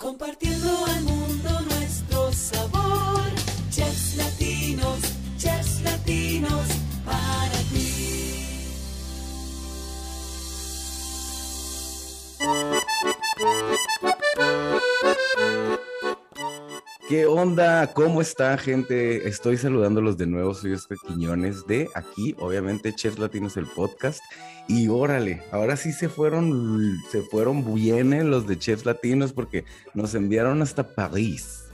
Compartiendo ¿Qué onda? ¿Cómo está, gente? Estoy saludándolos de nuevo. Soy Oscar Quiñones de aquí, obviamente, Chefs Latinos, el podcast. Y órale, ahora sí se fueron, se fueron bien los de Chefs Latinos porque nos enviaron hasta París.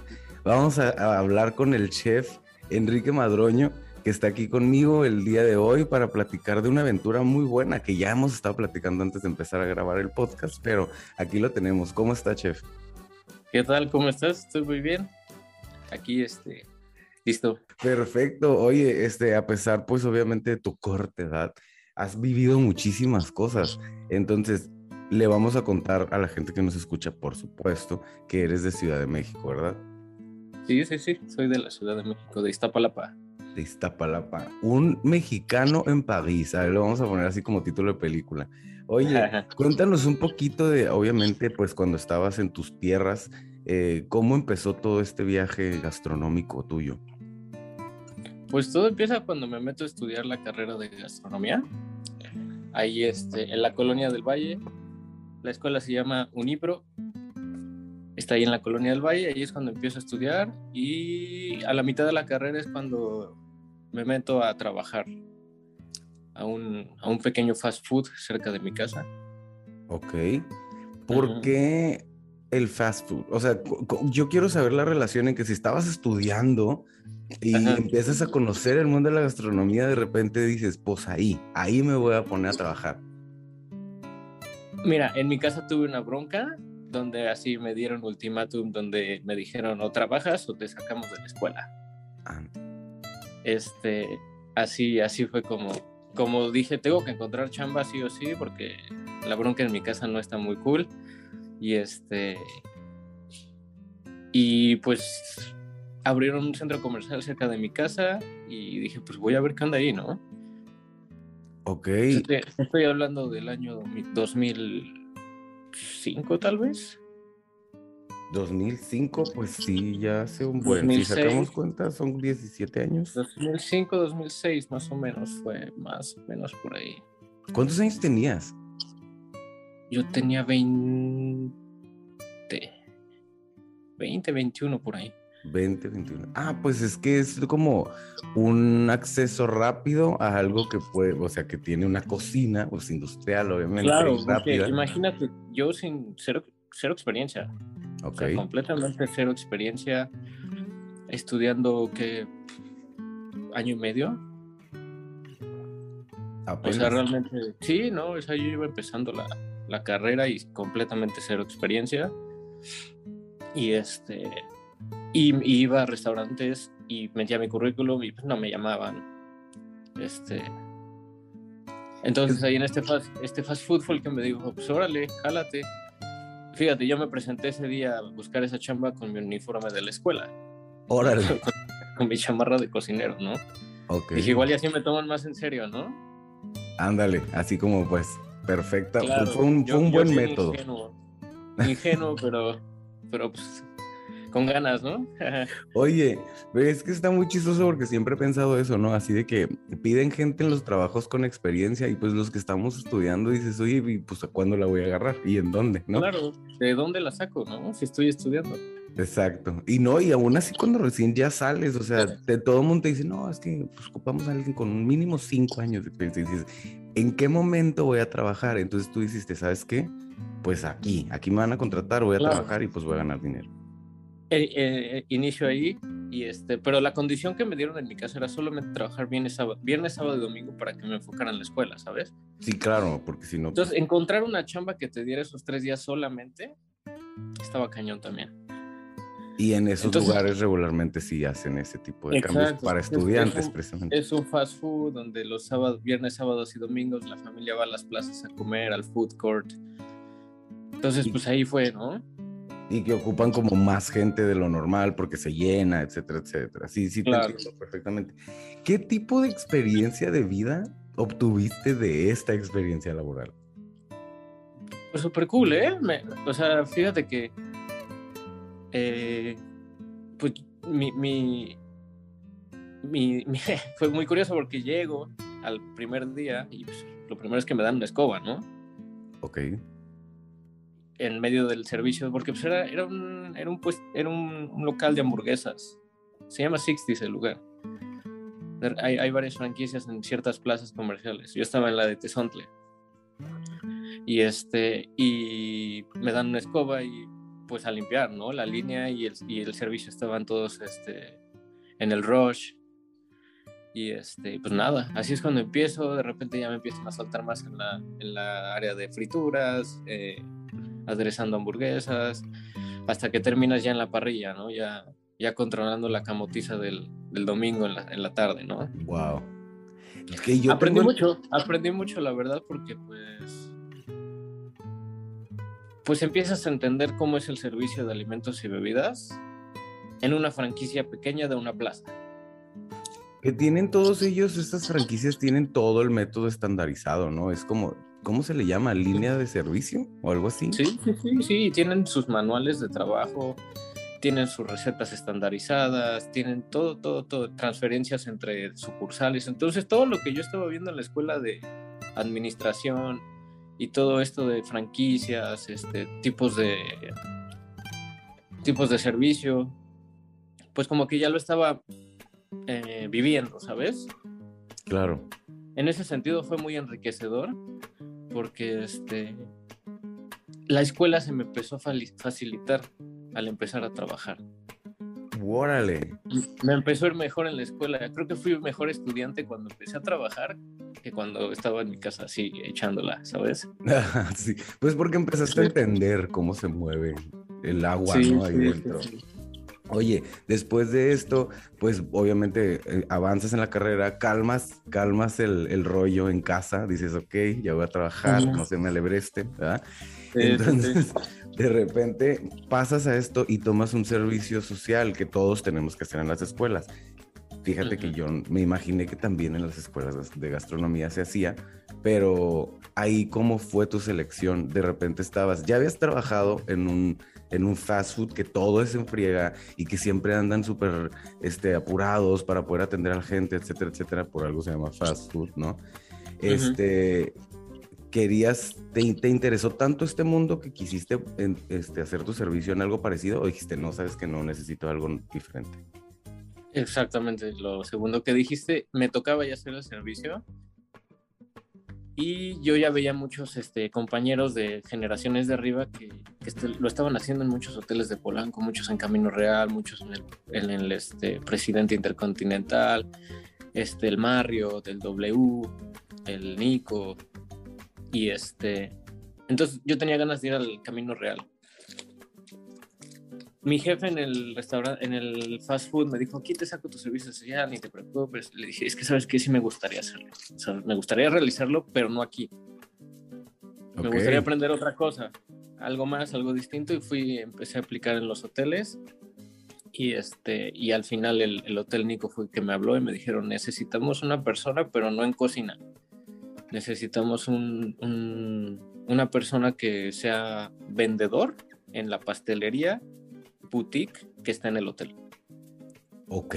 Vamos a, a hablar con el chef Enrique Madroño, que está aquí conmigo el día de hoy para platicar de una aventura muy buena que ya hemos estado platicando antes de empezar a grabar el podcast, pero aquí lo tenemos. ¿Cómo está, chef? ¿Qué tal? ¿Cómo estás? Estoy muy bien. Aquí, este, listo. Perfecto. Oye, este, a pesar, pues, obviamente, de tu corta edad, has vivido muchísimas cosas. Entonces, le vamos a contar a la gente que nos escucha, por supuesto, que eres de Ciudad de México, ¿verdad? Sí, sí, sí. Soy de la Ciudad de México, de Iztapalapa. De Iztapalapa. Un mexicano en París. A ver, lo vamos a poner así como título de película. Oye, cuéntanos un poquito de, obviamente, pues, cuando estabas en tus tierras, eh, ¿cómo empezó todo este viaje gastronómico tuyo? Pues todo empieza cuando me meto a estudiar la carrera de gastronomía. Ahí este, en la colonia del Valle. La escuela se llama Unipro. Está ahí en la colonia del Valle. Ahí es cuando empiezo a estudiar. Y a la mitad de la carrera es cuando me meto a trabajar a un, a un pequeño fast food cerca de mi casa. Ok. ¿Por Ujú. qué el fast food? O sea, yo quiero saber la relación en que si estabas estudiando y Ajá. empiezas a conocer el mundo de la gastronomía, de repente dices, pues ahí, ahí me voy a poner a trabajar. Mira, en mi casa tuve una bronca donde así me dieron ultimátum, donde me dijeron o trabajas o te sacamos de la escuela. Ah, Este, así, así fue como, como dije, tengo que encontrar chamba sí o sí, porque la bronca en mi casa no está muy cool. Y este, y pues abrieron un centro comercial cerca de mi casa y dije, pues voy a ver qué onda ahí, ¿no? ok. Estoy, estoy hablando del año 2005 tal vez. 2005, pues sí, ya hace un buen. Si 2006. sacamos cuenta, son 17 años. 2005, 2006 más o menos fue más o menos por ahí. ¿Cuántos años tenías? Yo tenía 20, 20, 21 por ahí. 20, 21. Ah, pues es que es como un acceso rápido a algo que puede, o sea, que tiene una cocina, pues industrial, obviamente, Claro, porque imagínate, yo sin cero, cero experiencia, o Ok, sea, completamente cero experiencia, estudiando que año y medio. O apenas. sea, realmente, sí, no, o sea, yo iba empezando la, la carrera y completamente cero experiencia. Y este, y, y iba a restaurantes y metía mi currículum y pues, no me llamaban. Este, entonces ahí en este fast, este fast food fue el que me dijo, pues órale, jálate. Fíjate, yo me presenté ese día a buscar esa chamba con mi uniforme de la escuela, Órale. con mi chamarra de cocinero, ¿no? Ok. Dije, igual y así me toman más en serio, ¿no? Ándale, así como pues, perfecta. Fue- Claro, fue un, yo- fue un buen método. Ingenuo, ingenuo pero, pero pues con ganas, ¿no? Oye, es que está muy chistoso porque siempre he pensado eso, ¿no? Así de que piden gente en los trabajos con experiencia y pues los que estamos estudiando dices, oye, ¿y pues a cuándo la voy a agarrar? ¿Y en dónde? ¿No? Claro, ¿de dónde la saco, no? Si estoy estudiando. Exacto. Y no, y aún así cuando recién ya sales, o sea, de todo el mundo te dice, no, es que pues, ocupamos a alguien con un mínimo cinco años de experiencia. Y dices, ¿en qué momento voy a trabajar? Entonces tú dijiste, ¿sabes qué? Pues aquí, aquí me van a contratar, voy a Claro. trabajar y pues voy a ganar dinero. Eh, eh, inicio ahí, y este, pero la condición que me dieron en mi casa era solamente trabajar viernes, sábado, viernes, sábado y domingo para que me enfocara en la escuela, ¿sabes? Sí, claro, porque si no... Entonces, encontrar una chamba que te diera esos tres días solamente estaba cañón también. Y en esos Entonces- lugares regularmente sí hacen ese tipo de cambios para Es- es estudiantes, un- precisamente. Es un fast food donde los sábados, viernes, sábados y domingos la familia va a las plazas a comer, al food court. Entonces, Y- pues ahí fue, ¿no? Y que ocupan como más gente de lo normal porque se llena, etcétera, etcétera. Sí, sí, te entiendo perfectamente. ¿Qué tipo de experiencia de vida obtuviste de esta experiencia laboral? Pues súper cool, ¿eh? Me- o sea, fíjate que eh, pues mi, mi, mi- mi- fue muy curioso porque llego al primer día y pues, lo primero es que me dan una escoba, ¿no? Ok. En medio del servicio, porque pues era, era, un, era, un, pues, era un, un local de hamburguesas. Se llama Sixties el lugar. Hay, hay varias franquicias en ciertas plazas comerciales. Yo estaba en la de Tezontle. Y este, y me dan una escoba y pues a limpiar, ¿no? La línea y el, y el servicio estaban todos este, en el rush. Y este, pues nada, así es cuando empiezo, de repente ya me empiezan a saltar más en la, en la área de frituras, eh, aderezando hamburguesas, hasta que terminas ya en la parrilla, ¿no? Ya, ya controlando la camotiza del, del domingo en la, en la tarde, ¿no? Wow. Es que yo aprendí tengo- mucho, aprendí mucho, la verdad, porque pues. Pues empiezas a entender cómo es el servicio de alimentos y bebidas en una franquicia pequeña de una plaza. Que tienen todos ellos, estas franquicias tienen todo el método estandarizado, ¿no? Es como, ¿cómo se le llama? ¿Línea de servicio o algo así? Sí, sí, sí, sí, tienen sus manuales de trabajo, tienen sus recetas estandarizadas, tienen todo, todo, todo, transferencias entre sucursales. Entonces, todo lo que yo estaba viendo en la escuela de administración y todo esto de franquicias, este, tipos de tipos de servicio, pues como que ya lo estaba eh, viviendo, ¿sabes? Claro. en ese sentido fue muy enriquecedor porque este la escuela se me empezó a facilitar al empezar a trabajar. Órale. Me empezó a ir mejor en la escuela. Creo que fui mejor estudiante cuando empecé a trabajar que cuando estaba en mi casa así echándola, ¿sabes? sí. Pues porque empezaste a entender cómo se mueve el agua, ¿no? Ahí dentro. Oye, después de esto, pues obviamente eh, avanzas en la carrera, calmas, calmas el, el rollo en casa, dices, ok, ya voy a trabajar, no se me alebreste, ¿verdad? Sí, sí, sí. Entonces, de repente pasas a esto y tomas un servicio social que todos tenemos que hacer en las escuelas. Fíjate que yo me imaginé que también en las escuelas de gastronomía se hacía, pero ahí cómo fue tu selección. De repente estabas, ya habías trabajado en un, en un fast food que todo es en friega y que siempre andan súper este, apurados para poder atender a la gente, etcétera, etcétera. Por algo se llama fast food, ¿no? Este, querías, te, te interesó tanto este mundo que quisiste en- este, hacer tu servicio en algo parecido o dijiste, no, sabes que no necesito algo diferente. Exactamente, lo segundo que dijiste, me tocaba ya hacer el servicio y yo ya veía muchos este, compañeros de generaciones de arriba que, este- lo estaban haciendo en muchos hoteles de Polanco, muchos en Camino Real, muchos en el, en el, este, Presidente Intercontinental, este, el Marriott, el W, el Nico y este... Entonces yo tenía ganas de ir al Camino Real mi jefe en el restaurante, en el fast food, me dijo, aquí te saco tu servicio social, ni te preocupes. Le dije, es que sabes que sí me gustaría hacerlo. O sea, me gustaría realizarlo, pero no aquí. Me gustaría aprender otra cosa, algo más, algo distinto. Y fui, empecé a aplicar en los hoteles. Y, este, y al final el, el hotel Nico fue el que me habló y me dijeron, necesitamos una persona, pero no en cocina. Necesitamos un- un- una persona que sea vendedor en la pastelería boutique que está en el hotel. Ok.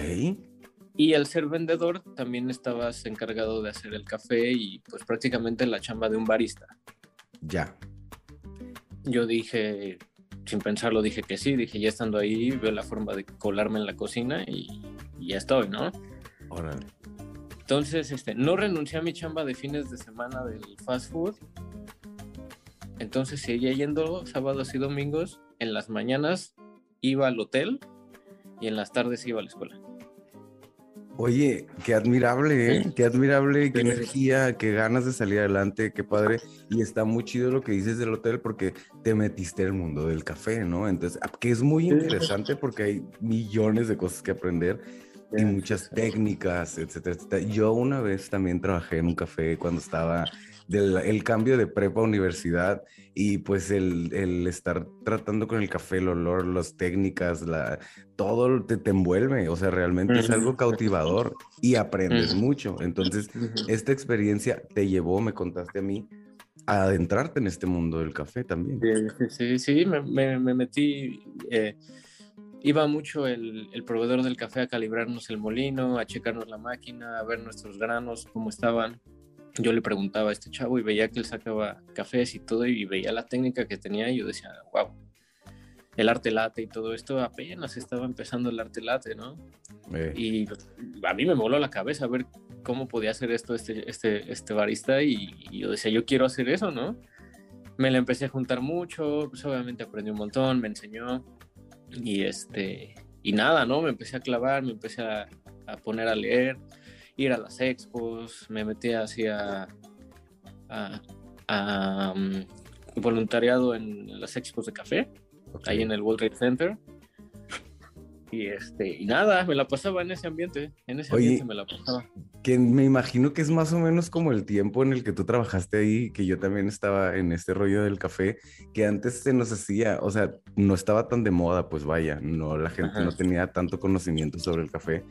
Y al ser vendedor también estabas encargado de hacer el café y pues prácticamente la chamba de un barista. Ya. Yo dije, sin pensarlo, dije que sí, dije ya estando ahí, veo la forma de colarme en la cocina y, y ya estoy, ¿no? Órale. Entonces, este, no renuncié a mi chamba de fines de semana del fast food. Entonces seguía yendo sábados y domingos. En las mañanas iba al hotel y en las tardes iba a la escuela. Oye, qué admirable, ¿eh? Qué admirable, qué energía, qué ganas de salir adelante, qué padre. Y está muy chido lo que dices del hotel porque te metiste en el mundo del café, ¿no? Entonces, ah, que es muy interesante porque hay millones de cosas que aprender y muchas técnicas, etcétera, etcétera. Yo una vez también trabajé en un café cuando estaba del el cambio de prepa a universidad y pues el, el estar tratando con el café, el olor, las técnicas, la, todo te, te envuelve, o sea, realmente es algo cautivador y aprendes mucho. Entonces, esta experiencia te llevó, me contaste a mí, a adentrarte en este mundo del café también. Sí, sí, sí, sí, me, me- me metí. eh, iba mucho el, el, proveedor del café a calibrarnos el molino, a checarnos la máquina, a ver nuestros granos, cómo estaban. Yo le preguntaba a este chavo y veía que él sacaba cafés y todo y veía la técnica que tenía y yo decía, wow, el arte late y todo esto apenas estaba empezando el arte late, ¿no? Eh. Y a mí me moló la cabeza ver cómo podía hacer esto este, este, este barista y, y yo decía, yo quiero hacer eso, ¿no? Me la empecé a juntar mucho, pues obviamente aprendí un montón, me enseñó y este y nada, ¿no? Me empecé a clavar, me empecé a, a poner a leer, ir a las expos, me metí así a, a, a um, voluntariado en las expos de café, Okay. ahí en el World Trade Center. Y este, y nada, me la pasaba en ese ambiente, en ese Oye, ambiente me la pasaba. Que me imagino que es más o menos como el tiempo en el que tú trabajaste ahí, que yo también estaba en este rollo del café, que antes se nos hacía, o sea, no estaba tan de moda, pues vaya, no, la gente Ajá. no tenía tanto conocimiento sobre el café.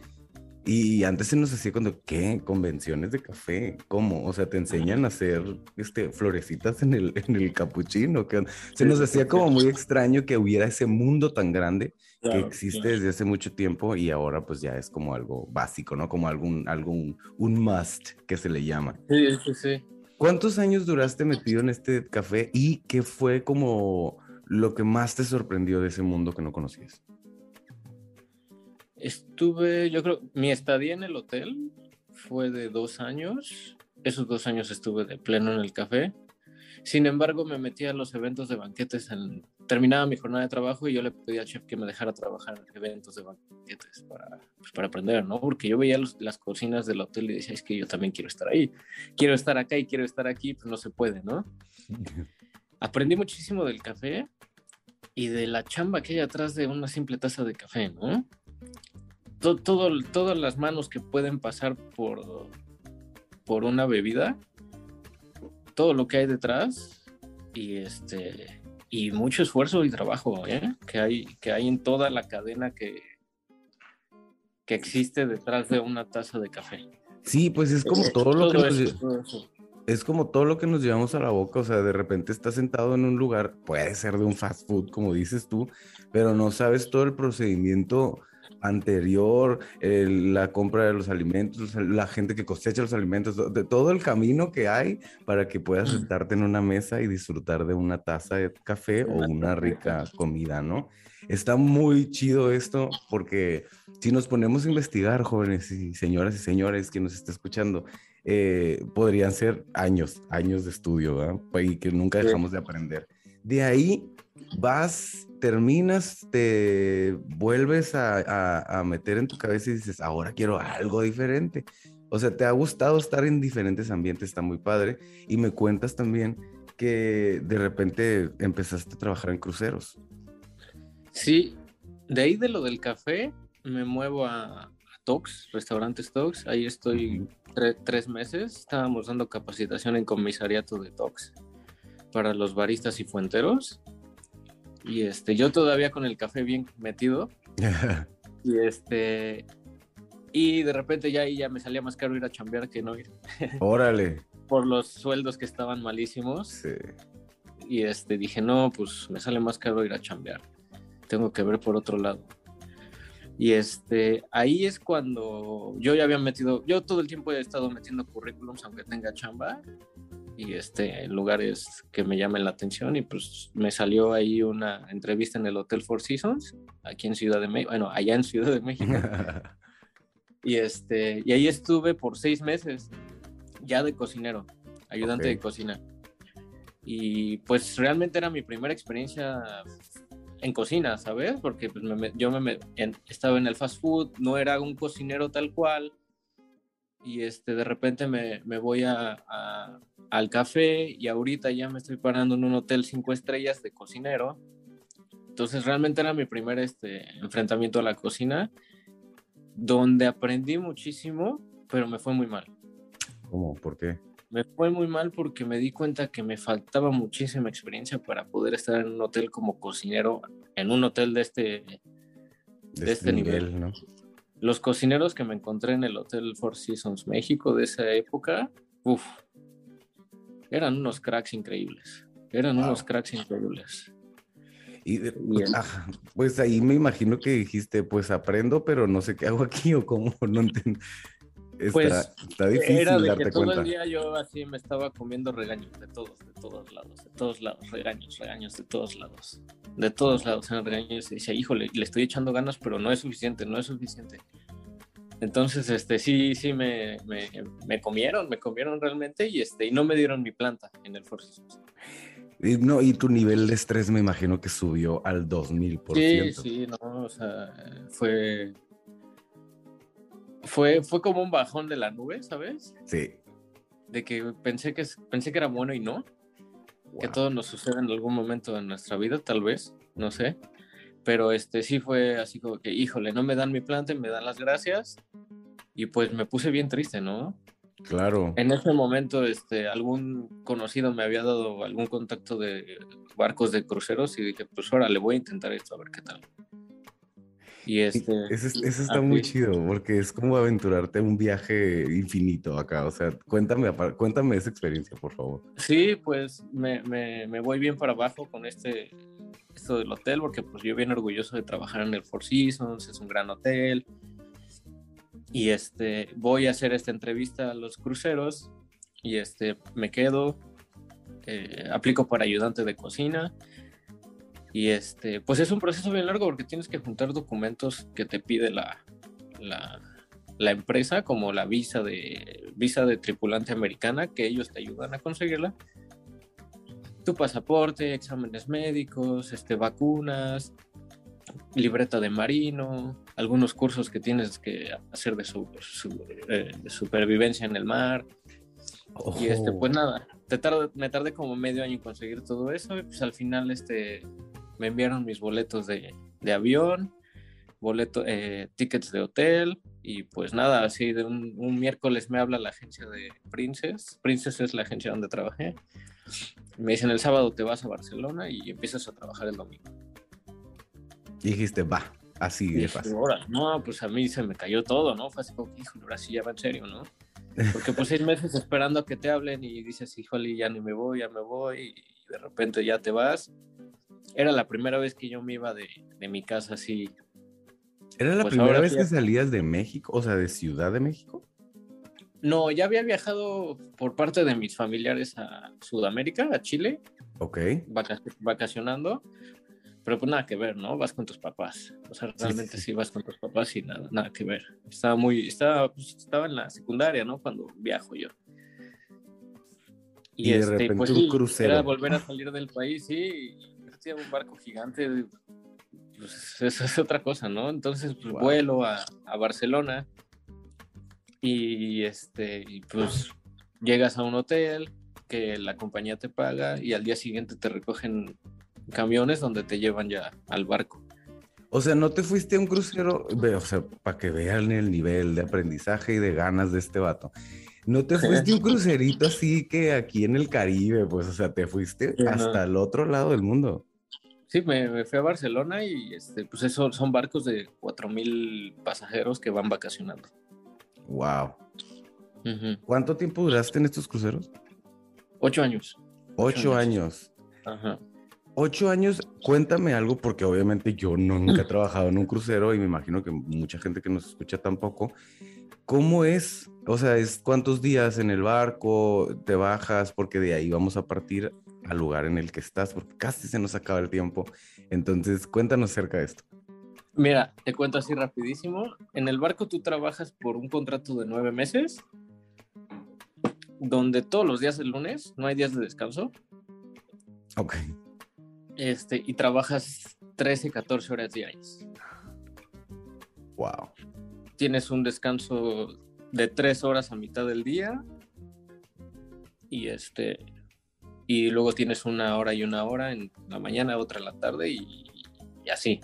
Y antes se nos hacía cuando, ¿qué? Convenciones de café, ¿cómo? O sea, te enseñan a hacer este, florecitas en el, en el capuchino. Se nos hacía como muy extraño que hubiera ese mundo tan grande que Claro, existe claro. desde hace mucho tiempo y ahora pues ya es como algo básico, ¿no? Como algún, algún, un must que se le llama. Sí, sí, sí. ¿Cuántos años duraste metido en este café y qué fue como lo que más te sorprendió de ese mundo que no conocías? Estuve, yo creo, mi estadía en el hotel fue de dos años. Esos dos años estuve de pleno en el café. Sin embargo, me metí a los eventos de banquetes. En, terminaba mi jornada de trabajo y yo le pedí al chef que me dejara trabajar en eventos de banquetes para, pues, para aprender, ¿no? Porque yo veía los- las cocinas del hotel y decía, es que yo también quiero estar ahí. Quiero estar acá y quiero estar aquí, pues no se puede, ¿no? Aprendí muchísimo del café y de la chamba que hay atrás de una simple taza de café, ¿no? To- todo, todas las manos que pueden pasar por, por una bebida, todo lo que hay detrás y este y mucho esfuerzo y trabajo ¿eh? que hay que hay en toda la cadena que que existe detrás de una taza de café. Sí, pues es como todo lo que nos, eso. es como todo lo que nos llevamos a la boca, o sea, de repente estás sentado en un lugar, puede ser de un fast food, como dices tú, pero no sabes todo el procedimiento anterior, el- la compra de los alimentos, la gente que cosecha los alimentos, de todo el camino que hay para que puedas sentarte en una mesa y disfrutar de una taza de café o Una rica comida, ¿no? Está muy chido esto porque si nos ponemos a investigar, jóvenes y señoras y señores que nos está escuchando, eh, podrían ser años, años de estudio, ¿verdad? Y que nunca dejamos de aprender. De ahí vas, terminas, te vuelves a, a- a meter en tu cabeza y dices, ahora quiero algo diferente. O sea, te ha gustado estar en diferentes ambientes, está muy padre. Y me cuentas también que de repente empezaste a trabajar en cruceros. Sí, de ahí de lo del café me muevo a, a Tox, restaurantes Tox. Ahí estoy tre- tres meses. Estábamos dando capacitación en comisariato de Tox para los baristas y fuenteros. Y este, yo todavía con el café bien metido. Y este, y de repente ya ahí ya me salía más caro ir a chambear que no ir Órale. por los sueldos que estaban malísimos. Sí. Y este, dije, no, pues me sale más caro ir a chambear. Tengo que ver por otro lado. Y este, ahí es cuando yo ya había metido, yo todo el tiempo he estado metiendo currículums aunque tenga chamba y este, en lugares que me llamen la atención y pues me salió ahí una entrevista en el Hotel Four Seasons, aquí en Ciudad de México, bueno, allá en Ciudad de México. Y, este, y ahí estuve por seis meses, ya de cocinero, ayudante Ok. de cocina. Y pues realmente era mi primera experiencia en cocina, ¿sabes? Porque pues, me- yo me, me- en- estaba en el fast food, no era un cocinero tal cual. Y este, de repente me, me voy a, a- al café y ahorita ya me estoy parando en un hotel cinco estrellas de cocinero. Entonces realmente era mi primer este, enfrentamiento a la cocina donde aprendí muchísimo, pero me fue muy mal. ¿Cómo? ¿Por qué? Me fue muy mal porque me di cuenta que me faltaba muchísima experiencia para poder estar en un hotel como cocinero, en un hotel de este... De, De este nivel. ¿no? Los cocineros que me encontré en el Hotel Four Seasons México de esa época, uff, eran unos cracks increíbles. Eran Wow. unos cracks increíbles. Y de- Bien. ajá, pues ahí me imagino que dijiste, pues aprendo, pero no sé qué hago aquí o cómo, no entiendo. Está, Pues, está difícil Era de darte que todo cuenta. el día yo así me estaba comiendo regaños de todos, de todos lados, de todos lados, regaños, regaños de todos lados, de todos lados eran regaños y decía, híjole, le estoy echando ganas, pero no es suficiente, no es suficiente. Entonces, este, sí, sí, me, me, me comieron, me comieron realmente y, este, y no me dieron mi planta en el. Y, no, y tu nivel de estrés me imagino que subió al 2000%. Sí, sí, no, o sea, fue, fue, fue como un bajón de la nube, ¿sabes? Sí. De que pensé que, pensé que era bueno y no. que todo nos sucede en algún momento de nuestra vida, tal vez, no sé. Pero este sí fue así como que, híjole, no me dan mi planta, me dan las gracias. Y pues me puse bien triste, ¿no? Claro. En ese momento, este, algún conocido me había dado algún contacto de barcos de cruceros y dije, pues ahora le voy a intentar esto, a ver qué tal. Y este, Ese, ese está así. muy chido porque es como aventurarte un viaje infinito acá. O sea, cuéntame, cuéntame esa experiencia, por favor. Sí, pues me, me, me voy bien para abajo con este esto del hotel, porque pues yo bien orgulloso de trabajar en el Four Seasons, es un gran hotel. Y este voy a hacer esta entrevista a los cruceros y este me quedo, eh, aplico para ayudante de cocina. Y este, pues es un proceso bien largo porque tienes que juntar documentos que te pide la, la, la empresa, como la visa de, visa de tripulante americana, que ellos te ayudan a conseguirla. Tu pasaporte, exámenes médicos, este, vacunas, libreta de marino, algunos cursos que tienes que hacer de, su, su- eh, de supervivencia en el mar. Y este, Oh. pues nada, te me tardé como medio año en conseguir todo eso. Y pues al final este, me enviaron mis boletos de, de avión, boleto, eh, tickets de hotel. Y pues nada, así de un, un miércoles me habla la agencia de Princess. Princess es la agencia donde trabajé. Me dicen el sábado te vas a Barcelona y empiezas a trabajar el domingo. Y dijiste, va, así de fácil. No, pues a mí se me cayó todo, ¿no? Fue así como, híjole, ahora sí ya va en serio, ¿no? Porque pues seis meses esperando a que te hablen y dices, híjole, ya ni me voy, ya me voy, y de repente ya te vas. Era la primera vez que yo me iba de, de mi casa así. ¿Era la pues primera vez que ya- salías de México? O sea, de Ciudad de México. No, ya había viajado por parte de mis familiares a Sudamérica, a Chile, Ok. vaca- vacacionando, pero pues nada que ver, ¿no? Vas con tus papás. O sea, realmente sí. sí, vas con tus papás y nada, nada que ver. Estaba muy, estaba, pues, estaba en la secundaria, ¿no? Cuando viajo yo. Y de repente pues un crucero. Era volver a salir del país, sí, y un barco gigante, pues eso es otra cosa, ¿no? Entonces, pues Wow. vuelo a, a Barcelona y este, y pues llegas a un hotel que la compañía te paga y al día siguiente te recogen camiones donde te llevan ya al barco. O sea, no te fuiste a un crucero, o sea, para que vean el nivel de aprendizaje y de ganas de este vato. No te fuiste a un crucerito así que aquí en el Caribe, pues, o sea, te fuiste Sí, no. hasta el otro lado del mundo. Sí, me, me fui a Barcelona y este, pues eso son barcos de 4.000 pasajeros que van vacacionando. Wow. ¿Cuánto tiempo duraste en estos cruceros? Ocho años. Ocho años. años. Ajá. Ocho años, cuéntame algo, porque obviamente yo nunca he trabajado en un crucero y me imagino que mucha gente que nos escucha tampoco. ¿Cómo es? O sea, ¿es cuántos días en el barco te bajas? Porque de ahí vamos a partir al lugar en el que estás, porque casi se nos acaba el tiempo. Entonces, cuéntanos acerca de esto. Mira, te cuento así rapidísimo. En el barco tú trabajas por un contrato de nueve meses, donde todos los días del lunes no hay días de descanso, Ok. Este, y trabajas 13, 14 horas diarias. Wow. Tienes un descanso de tres horas a mitad del día y este y luego tienes una hora y una hora en la mañana, otra en la tarde y, y así.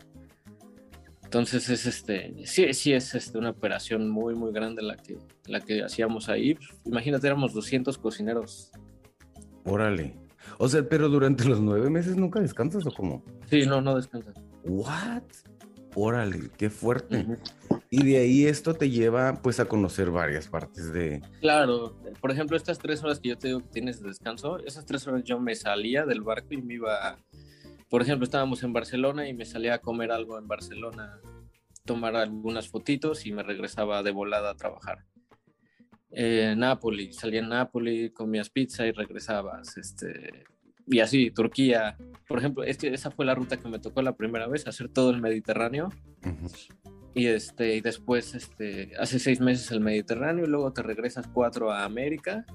Entonces es este, sí, sí es este, una operación muy muy grande la que la que hacíamos ahí. Imagínate, éramos 200 cocineros. Órale. O sea, pero durante los nueve meses nunca descansas o cómo? Sí, no, no descansas. What? Órale, qué fuerte. Y de ahí esto te lleva pues a conocer varias partes de... Claro, por ejemplo, estas tres horas que yo te digo que tienes de descanso, esas tres horas yo me salía del barco y me iba por ejemplo, estábamos en Barcelona y me salía a comer algo en Barcelona, tomar algunas fotitos y me regresaba de volada a trabajar. Eh, Nápoles, salía en Nápoles, comías pizza y regresabas. Este, y así, Turquía. Por ejemplo, es que esa fue la ruta que me tocó la primera vez, hacer todo el Mediterráneo. Y, este, y después, este, hace seis meses el Mediterráneo y luego te regresas cuatro a América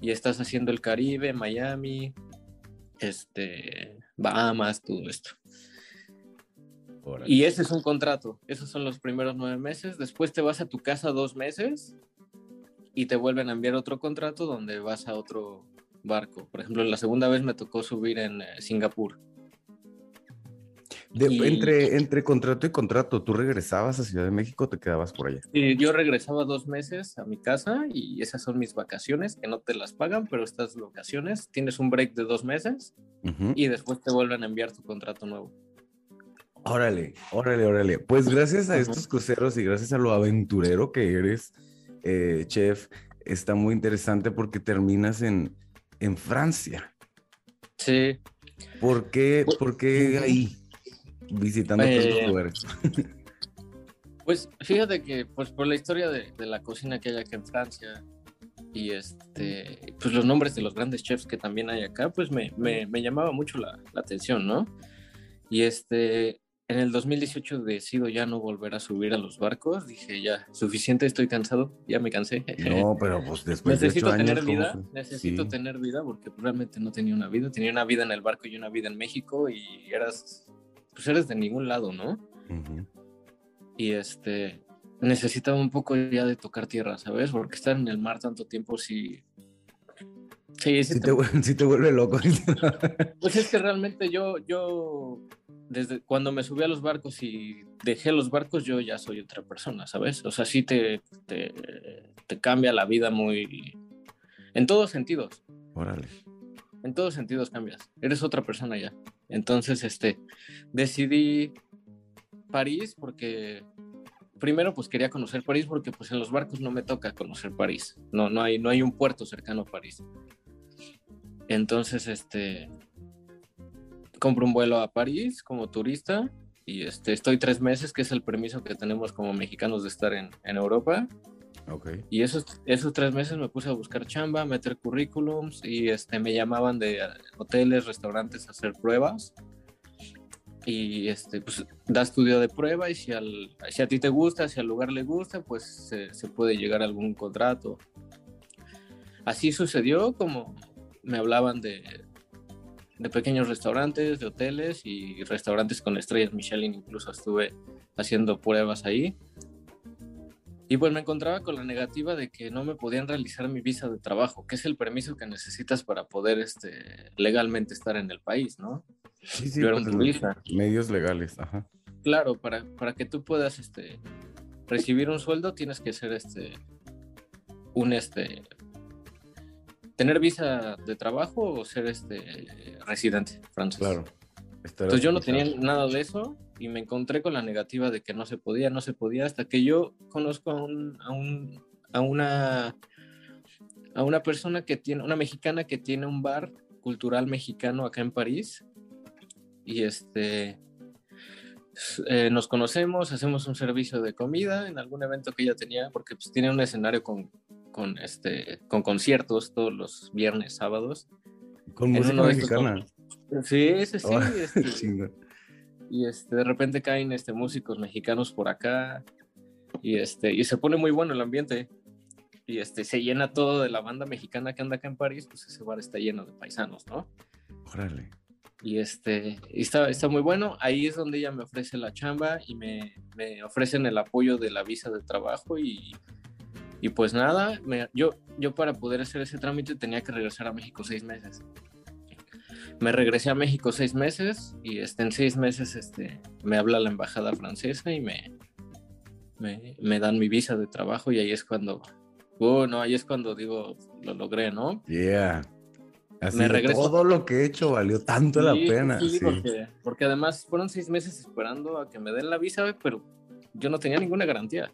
y estás haciendo el Caribe, Miami, este, Bahamas, todo esto. Y ese es un contrato. Esos son los primeros nueve meses. Después te vas a tu casa dos meses y te vuelven a enviar otro contrato donde vas a otro barco. Por ejemplo, la segunda vez me tocó subir en eh, Singapur. De- y- entre, entre contrato y contrato, ¿tú regresabas a Ciudad de México o te quedabas por allá? Y yo regresaba dos meses a mi casa y esas son mis vacaciones, que no te las pagan, pero estas vacaciones tienes un break de dos meses Ujú. y después te vuelven a enviar tu contrato nuevo. Órale, órale, órale. Pues gracias a Ujú. estos cruceros y gracias a lo aventurero que eres, eh, chef, está muy interesante porque terminas en, en Francia. Sí, ¿Por qué, Pues, por qué ahí? Visitando Eh, tantos lugares. Pues fíjate que pues por la historia de, de la cocina que hay acá en Francia y este pues los nombres de los grandes chefs que también hay acá pues me, me, me llamaba mucho la, la atención, ¿no? Y este en el 2018 decido ya no volver a subir a los barcos, dije ya suficiente, estoy cansado, ya me cansé. No, pero pues después necesito de ocho tener ¿cómo vida, necesito Sí. tener vida porque realmente no tenía una vida, tenía una vida en el barco y una vida en México y eras pues eres de ningún lado, ¿no? Y este necesitaba un poco ya de tocar tierra, ¿sabes? Porque estar en el mar tanto tiempo sí. Sí, sí Sí te- te, vuel- sí te vuelve loco. Pues es que realmente yo, yo, desde cuando me subí a los barcos y dejé los barcos, yo ya soy otra persona, ¿sabes? O sea, sí te, te, te cambia la vida muy. En todos sentidos. Órale. en todos sentidos cambias. Eres otra persona ya. Entonces, este, decidí París porque primero pues quería conocer París porque pues en los barcos no me toca conocer París. No, no hay, no hay un puerto cercano a París. Entonces, este, compro un vuelo a París como turista y este, estoy tres meses, que es el permiso que tenemos como mexicanos de estar en, en Europa. Ok. Y esos, esos tres meses me puse a buscar chamba, meter currículums y este, me llamaban de hoteles, restaurantes a hacer pruebas. Y este, pues da estudio de prueba y si, al, si a ti te gusta, si al lugar le gusta, pues se, se puede llegar a algún contrato. Así sucedió como me hablaban de, de pequeños restaurantes, de hoteles y restaurantes con estrellas Michelin, incluso estuve haciendo pruebas ahí. Y pues me encontraba con la negativa de que no me podían realizar mi visa de trabajo, que es el permiso que necesitas para poder este, legalmente estar en el país, ¿no? Sí, sí, Yo era un medios legales, ajá. Claro, para, para que tú puedas este, recibir un sueldo tienes que ser este, un este, tener visa de trabajo o ser este, residente francés. Claro. Entonces yo no tenía nada de eso y me encontré con la negativa de que no se podía, no se podía, hasta que yo conozco a, un, a, un- a una a una persona que tiene, una mexicana que tiene un bar cultural mexicano acá en París y este eh, nos conocemos, hacemos un servicio de comida en algún evento que ella tenía, porque pues, tiene un escenario con, con, este, con conciertos todos los viernes, sábados. Con en música estos mexicana. Sí, sí, sí. Oh, este, y este, de repente caen este, músicos mexicanos por acá y, este, y se pone muy bueno el ambiente y este, se llena todo de la banda mexicana que anda acá en París, pues ese bar está lleno de paisanos, ¿no? Órale. Y, este, y está, está muy bueno, ahí es donde ella me ofrece la chamba y me, me ofrecen el apoyo de la visa de trabajo y, y pues nada, me- yo, yo para poder hacer ese trámite tenía que regresar a México seis meses. Me regresé a México seis meses y este, en seis meses este, me habla la embajada francesa y me, me, me dan mi visa de trabajo y ahí es cuando, bueno, ahí es cuando digo, lo logré, ¿no? Yeah. Así Me regreso. todo lo que he hecho valió tanto la pena. sí, sí. Porque, porque además fueron seis meses esperando a que me den la visa, pero yo no tenía ninguna garantía.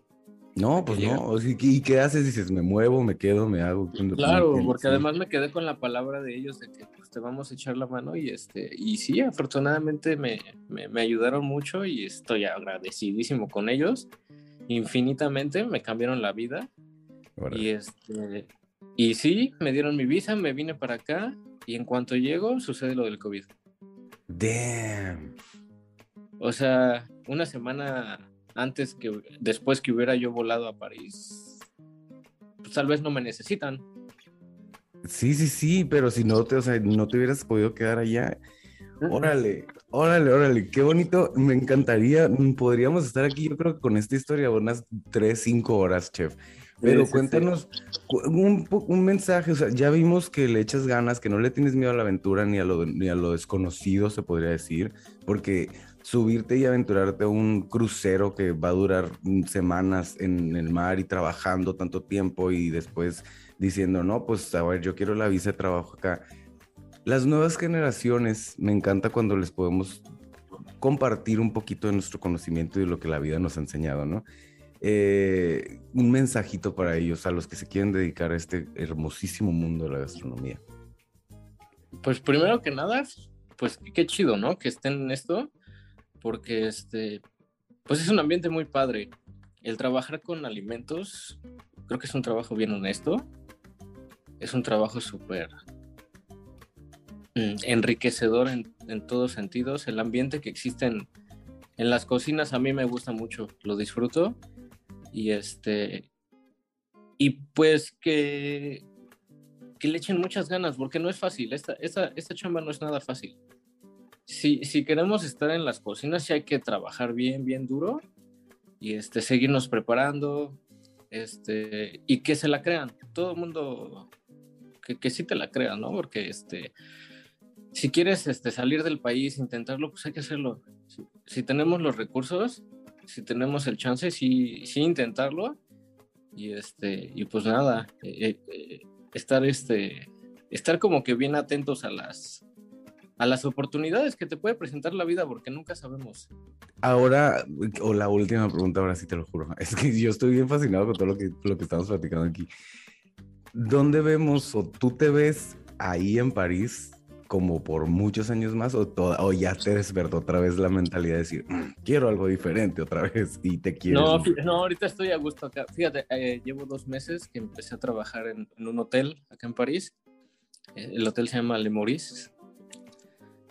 No, pues llega. no. ¿Y qué haces? Dices, me muevo, me quedo, me hago. Claro, porque además me quedé con la palabra de ellos de que pues, este, vamos a echar la mano y, este, y sí, afortunadamente me, me, me ayudaron mucho y estoy agradecidísimo con ellos, infinitamente, me cambiaron la vida y, este, y sí, me dieron mi visa, me vine para acá y en cuanto llego sucede lo del COVID. Damn. O sea, una semana antes que después que hubiera yo volado a París, pues tal vez no me necesitan. Sí, sí, sí, pero si no te, o sea, no te hubieras podido quedar allá. Órale, órale, órale, qué bonito. Me encantaría, mm, podríamos estar aquí, yo creo que con esta historia unas 3, 5 horas, chef. Pero cuéntanos un, un mensaje, o sea, ya vimos que le echas ganas, que no le tienes miedo a la aventura ni a lo, ni a lo desconocido, se podría decir, porque subirte y aventurarte a un crucero que va a durar semanas en el mar y trabajando tanto tiempo y después diciendo, no, pues a ver, yo quiero la visa de trabajo acá. Las nuevas generaciones, me encanta cuando les podemos compartir un poquito de nuestro conocimiento y de lo que la vida nos ha enseñado, ¿no? Eh, un mensajito para ellos, a los que se quieren dedicar a este hermosísimo mundo de la gastronomía. Pues primero que nada, pues qué chido, ¿no? Que estén en esto, porque este, pues es un ambiente muy padre. El trabajar con alimentos, creo que es un trabajo bien honesto. Es un trabajo súper mm, enriquecedor en, en todos sentidos. El ambiente que existe en, en las cocinas a mí me gusta mucho, lo disfruto. Y este, y pues que, que le echen muchas ganas, porque no es fácil, esta, esta, esta chamba no es nada fácil. Si, si queremos estar en las cocinas, sí hay que trabajar bien, bien duro y este, seguirnos preparando este, y que se la crean. Todo el mundo, que, que sí te la crea, ¿no? Porque este, si quieres este, salir del país, intentarlo, pues hay que hacerlo. Si, si tenemos los recursos, si tenemos el chance, sí, sí intentarlo y este y pues nada eh, eh, estar este estar como que bien atentos a las a las oportunidades que te puede presentar la vida porque nunca sabemos Ahora, o la última pregunta, ahora sí te lo juro. Es que yo estoy bien fascinado con todo lo que, lo que estamos platicando aquí. ¿Dónde vemos o tú te ves ahí en París como por muchos años más o, toda- o ya te despertó otra vez la mentalidad de decir, "Mm, quiero algo diferente otra vez y te quieres? no, mucho"? fí- no ahorita estoy a gusto acá fíjate eh, llevo dos meses que empecé a trabajar en, en un hotel acá en París Eh, el hotel se llama Le Maurice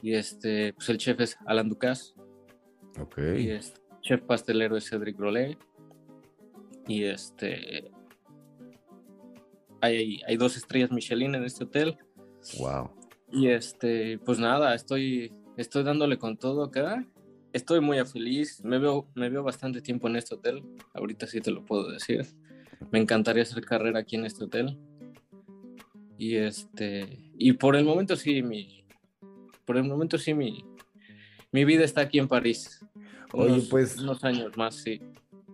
y este pues el chef es Alan Ducasse Ok. y este chef pastelero es Cedric Grolet y este hay, hay dos estrellas Michelin en este hotel. Wow. y este pues nada estoy estoy dándole con todo acá. Estoy muy feliz. Me veo me veo bastante tiempo en este hotel. Ahorita sí te lo puedo decir. Me encantaría hacer carrera aquí en este hotel. Y este y por el momento sí mi por el momento sí mi mi vida está aquí en París. Oye, Unos- pues- unos años más sí.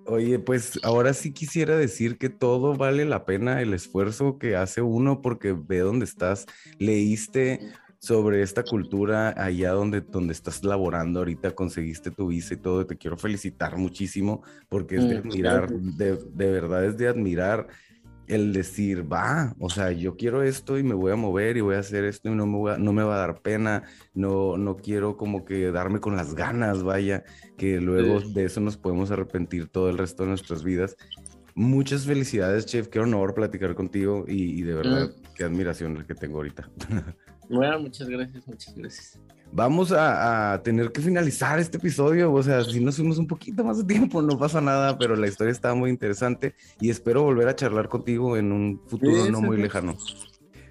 Oye, pues ahora sí quisiera decir que todo vale la pena el esfuerzo que hace uno porque ve dónde estás, leíste sobre esta cultura allá donde, donde estás laborando ahorita, conseguiste tu visa y todo, te quiero felicitar muchísimo porque es de Mm, admirar, de, de verdad es de admirar el decir, va, o sea, yo quiero esto y me voy a mover y voy a hacer esto y no me, voy a- no me va a dar pena, no, no quiero como que darme con las ganas, vaya, que luego Sí. de eso nos podemos arrepentir todo el resto de nuestras vidas. Muchas felicidades, chef, qué honor platicar contigo y, y de verdad, qué admiración el que tengo ahorita. bueno muchas gracias muchas gracias Vamos a, a tener que finalizar este episodio, o sea, si nos fuimos un poquito más de tiempo, no pasa nada, pero la historia está muy interesante y espero volver a charlar contigo en un futuro Sí, no muy lejano.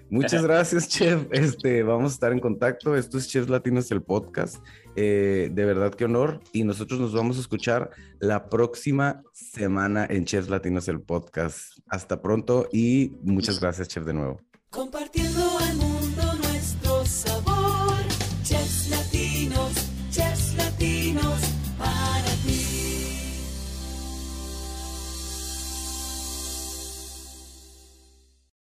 Muchas gracias, Chef. Este, vamos a estar en contacto. Esto es Chefs Latinos, el podcast. Eh, de verdad, qué honor. Y nosotros nos vamos a escuchar la próxima semana en Chefs Latinos, el podcast. Hasta pronto y muchas gracias, Chef, de nuevo. Compartiendo